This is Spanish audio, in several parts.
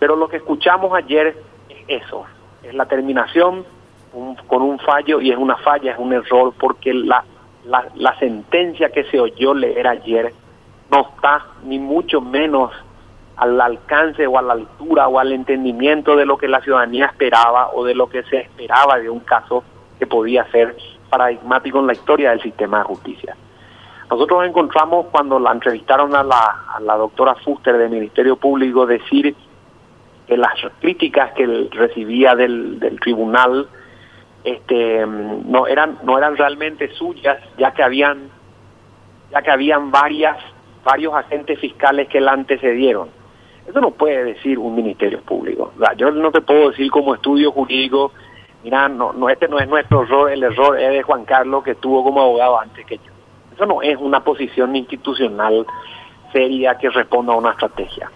Pero lo que escuchamos ayer es eso, es la terminación con un fallo y es una falla, es un error, porque la, la, la sentencia que se oyó leer ayer no está ni mucho menos al alcance o a la altura o al entendimiento de lo que la ciudadanía esperaba o de lo que se esperaba de un caso que podía ser paradigmático en la historia del sistema de justicia. Nosotros encontramos cuando la entrevistaron a la, a la doctora Fuster del Ministerio Público decir que las críticas que recibía del, del tribunal este no eran no eran realmente suyas ya que habían ya que habían varias varios agentes fiscales que la antecedieron. Eso no puede decir un ministerio público. Yo no te puedo decir como estudio jurídico mira no no este no es nuestro error el error es de Juan Carlos que estuvo como abogado antes que yo. Eso no es una posición institucional seria que responda a una estrategia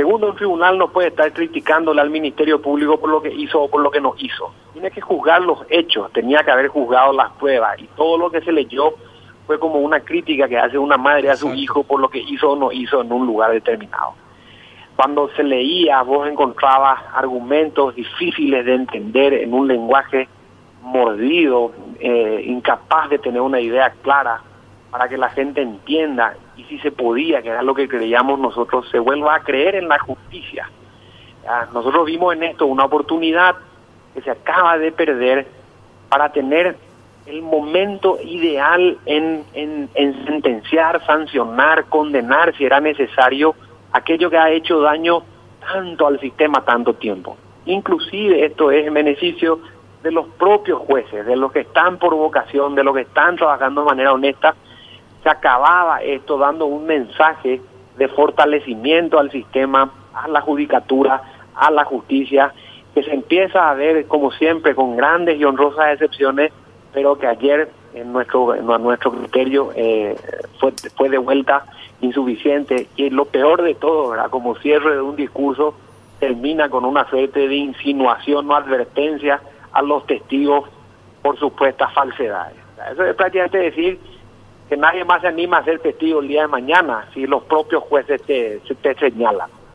Segundo, un tribunal no puede estar criticándole al Ministerio Público por lo que hizo o por lo que no hizo. Tiene que juzgar los hechos, tenía que haber juzgado las pruebas y todo lo que se leyó fue como una crítica que hace una madre a su hijo por lo que hizo o no hizo en un lugar determinado. Cuando se leía, vos encontrabas argumentos difíciles de entender en un lenguaje mordido, eh, incapaz de tener una idea clara para que la gente entienda y si se podía, que era lo que creíamos nosotros, se vuelva a creer en la justicia. Nosotros vimos en esto una oportunidad que se acaba de perder para tener el momento ideal en, en, en sentenciar, sancionar, condenar, si era necesario, aquello que ha hecho daño tanto al sistema tanto tiempo. Inclusive esto es en beneficio de los propios jueces, de los que están por vocación, de los que están trabajando de manera honesta se acababa esto dando un mensaje de fortalecimiento al sistema, a la judicatura, a la justicia, que se empieza a ver, como siempre, con grandes y honrosas excepciones, pero que ayer, en nuestro, en nuestro criterio, eh, fue, fue de vuelta insuficiente. Y lo peor de todo, ¿verdad? como cierre de un discurso, termina con una suerte de insinuación o advertencia a los testigos por supuestas falsedades. Eso es prácticamente decir que nadie más se anima a ser testigo el día de mañana si los propios jueces te, te señalan.